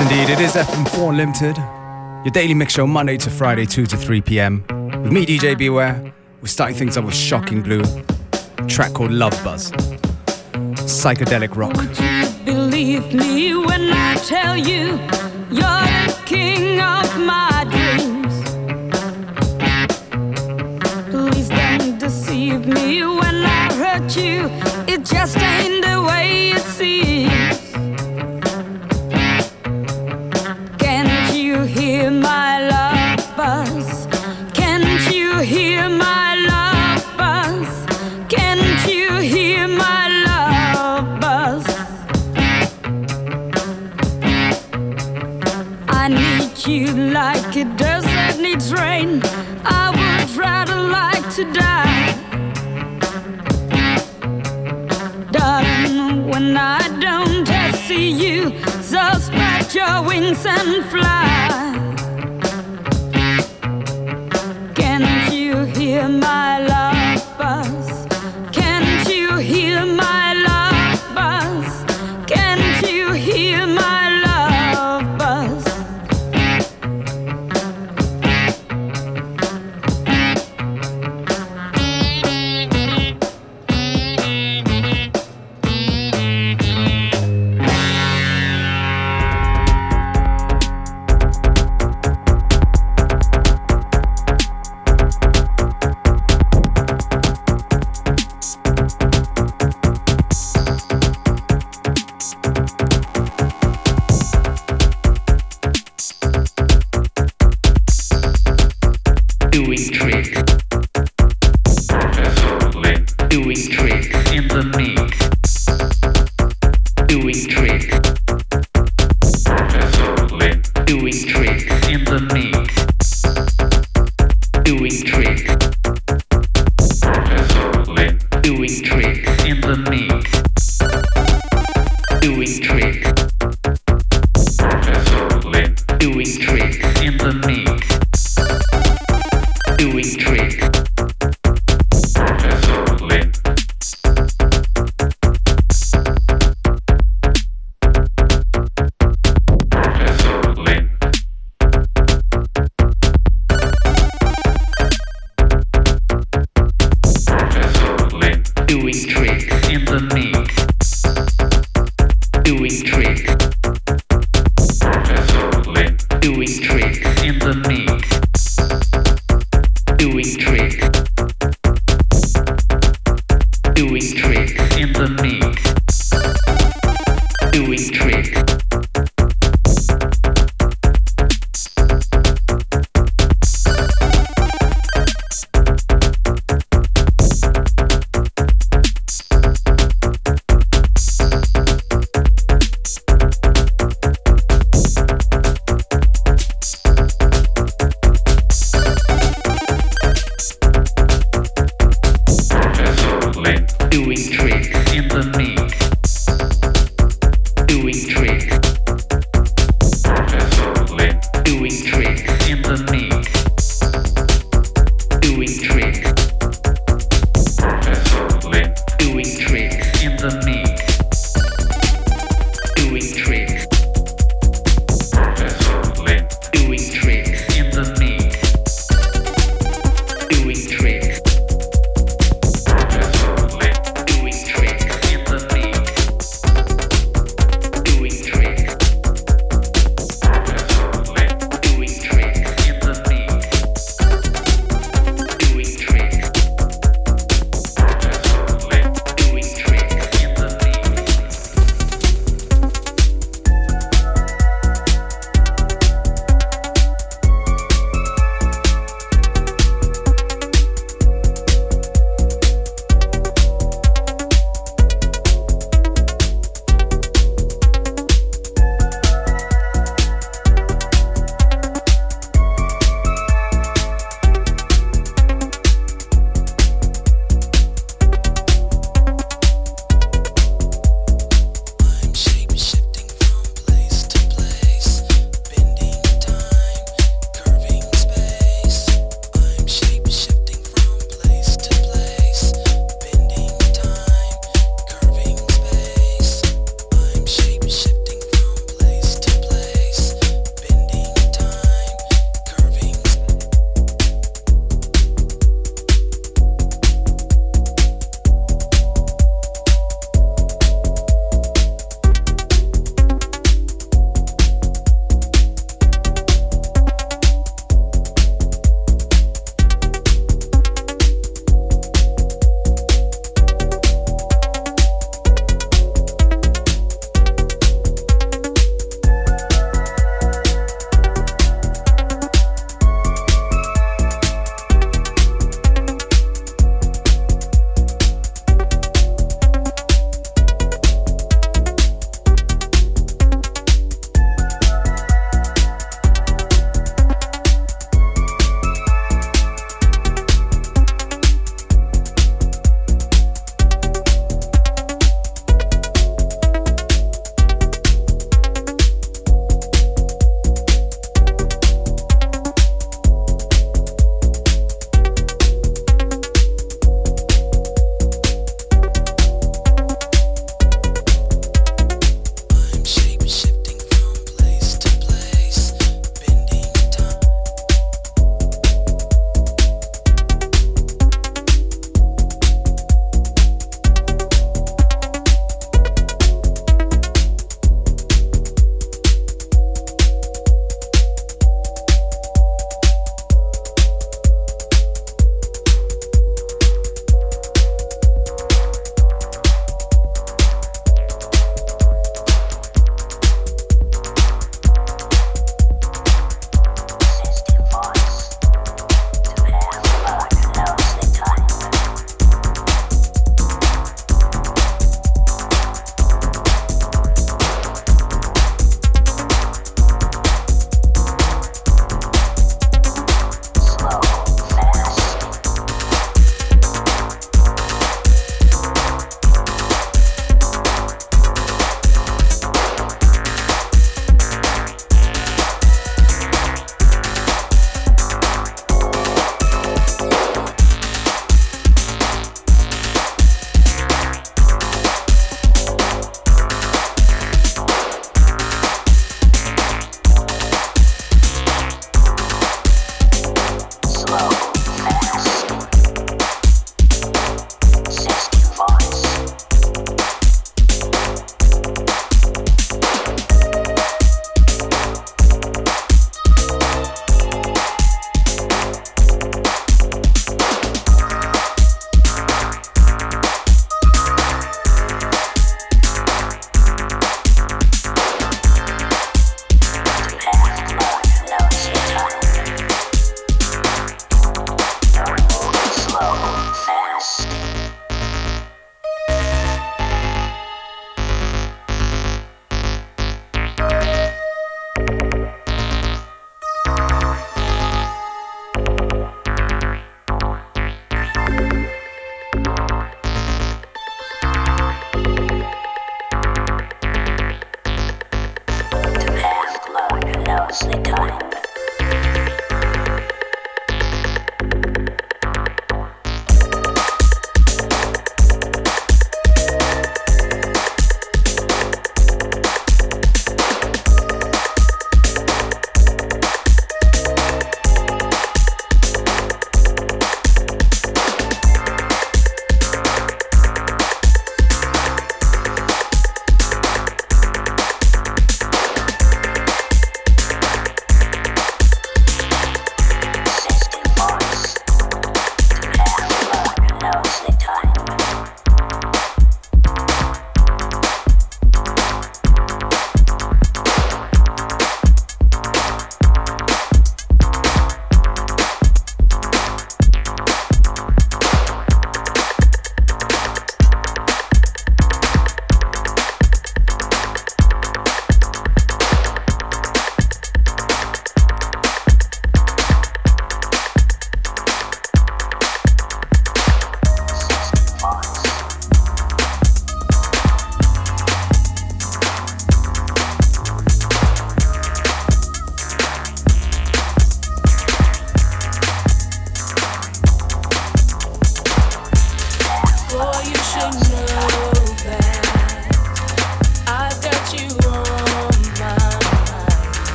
Indeed, it is FM4 Unlimited, your daily mix show Monday to Friday, 2 to 3 pm. With me, DJ Beware, we're starting things up with Shocking Blue, track called Love Buzz. Psychedelic rock. Would you believe me when I tell you you're the king of my dreams? Please don't deceive me when I hurt you, it just ain't the way it seems. and fly.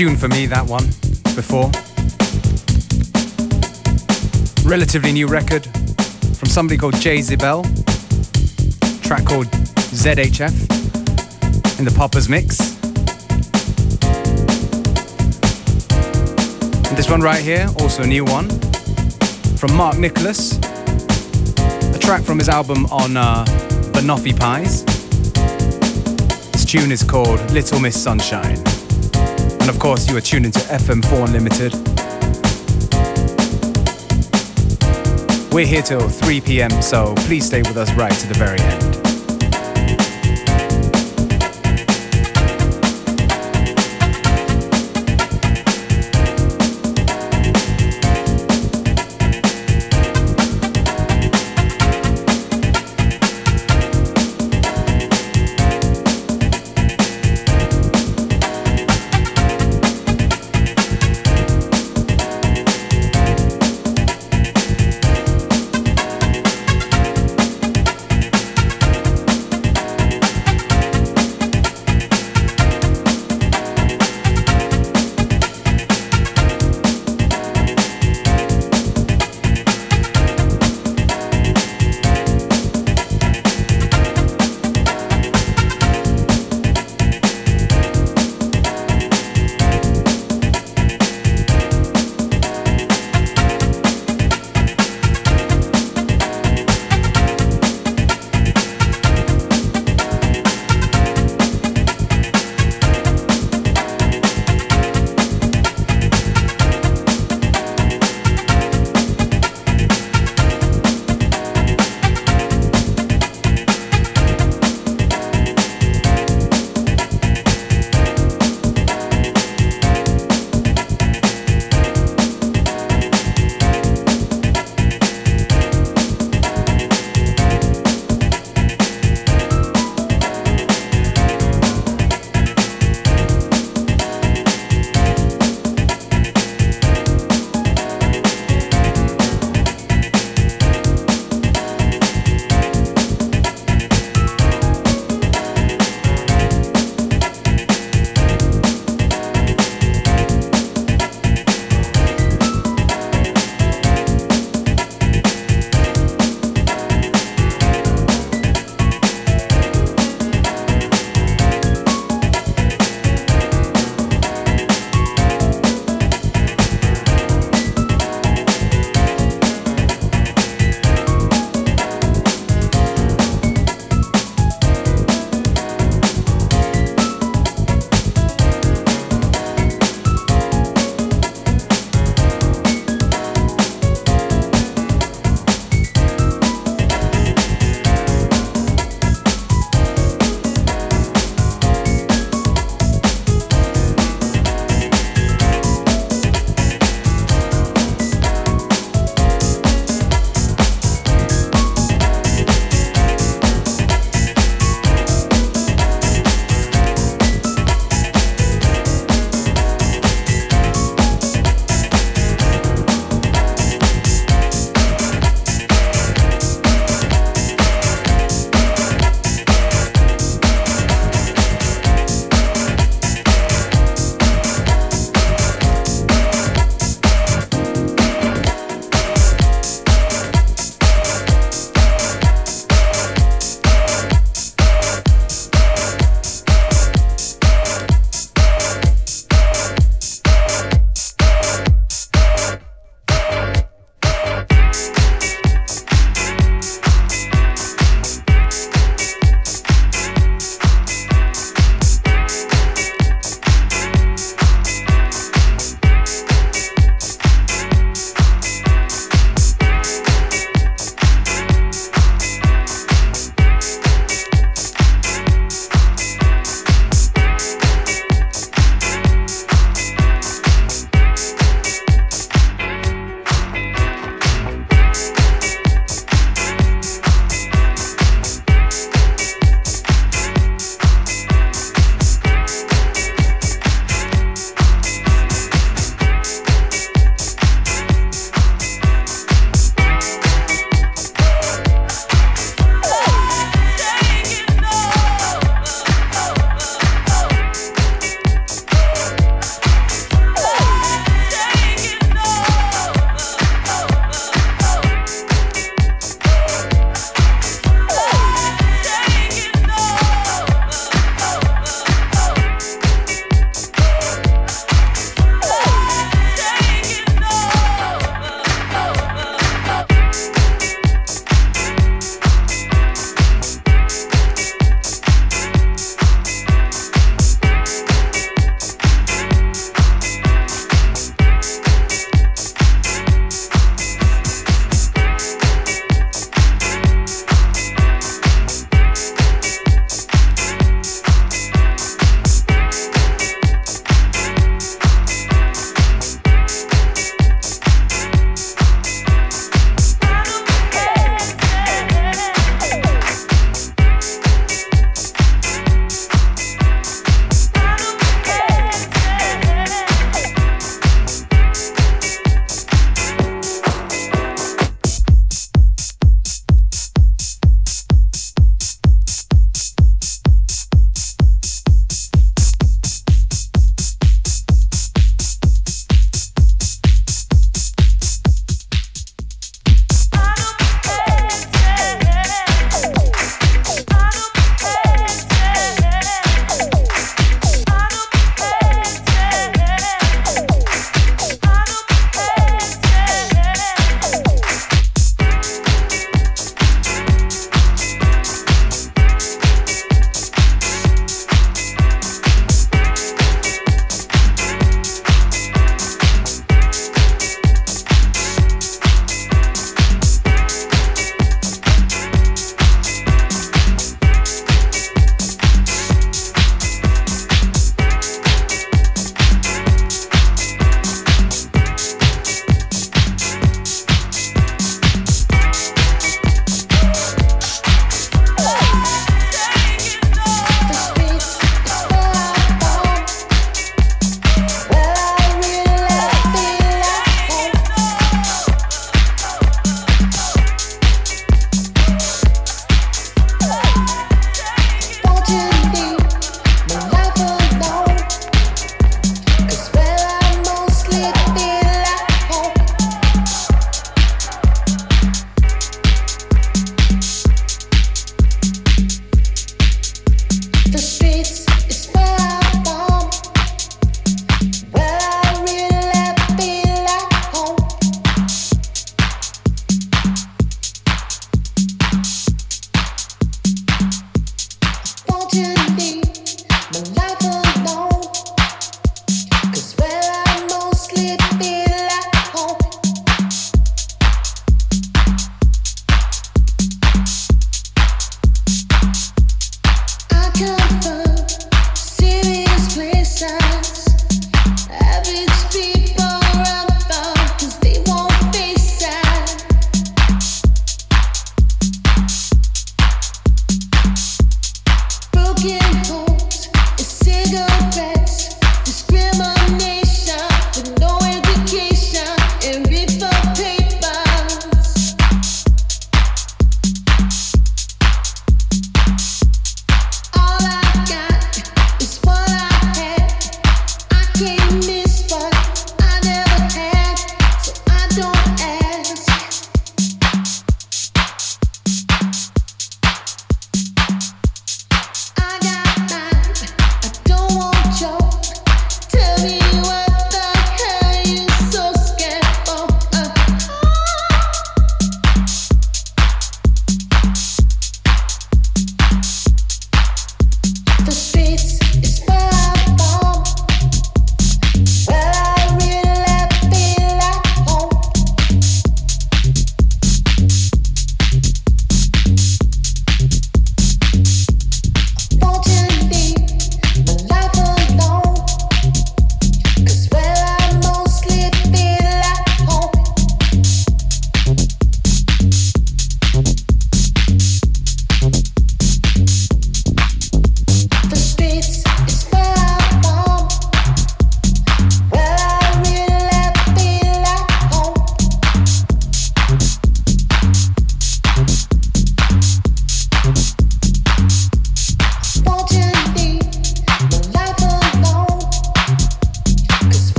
Tune for me, that one, before. Relatively new record from somebody called Jay Zibel. Track called ZHF in the Poppers mix. And this one right here, also a new one, from Mark Nicholas. A track from his album on uh, Banoffee Pies. This tune is called Little Miss Sunshine. And of course, you are tuned into FM4 Unlimited. We're here till 3 p.m., so please stay with us right to the very end.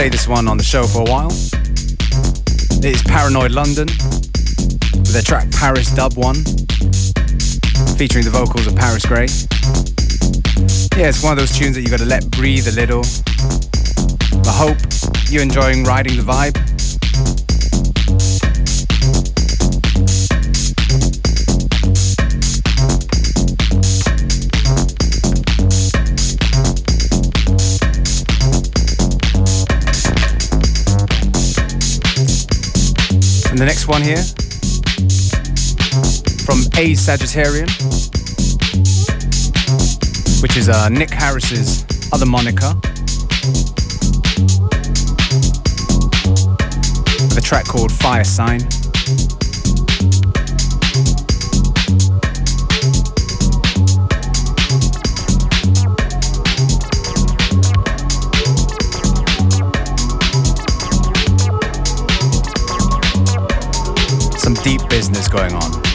Played this one on the show for a while. It is Paranoid London with their track Paris Dub 1, featuring the vocals of Paris Grey. Yeah, it's one of those tunes that you've gotta let breathe a little. I hope you're enjoying riding the vibe. The next one here from A Sagittariun, which is uh, Nick Harris's other moniker. The track called Fire Sign. Going on.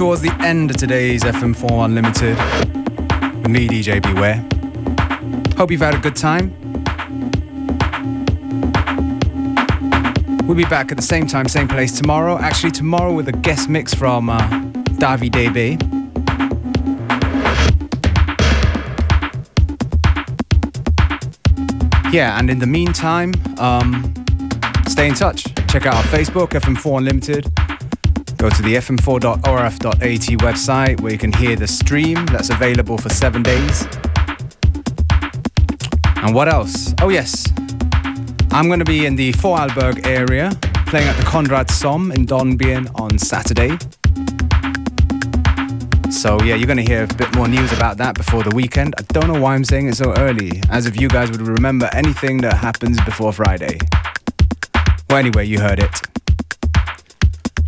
Towards the end of today's FM4 Unlimited with me, DJ Beware. Hope you've had a good time. We'll be back at the same time, same place tomorrow. Actually, tomorrow with a guest mix from uh, Davi DB. Yeah, and in the meantime, um, stay in touch. Check out our Facebook, FM4 Unlimited. Go to the fm4.orf.at website where you can hear the stream that's available for seven days. And what else? Oh, yes. I'm going to be in the Vorarlberg area playing at the Conrad Sohm in Dornbirn on Saturday. So, yeah, you're going to hear a bit more news about that before the weekend. I don't know why I'm saying it so early, as if you guys would remember anything that happens before Friday. Well, anyway, you heard it.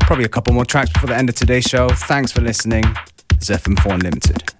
Probably a couple more tracks before the end of today's show. Thanks for listening. It's FM4 Unlimited.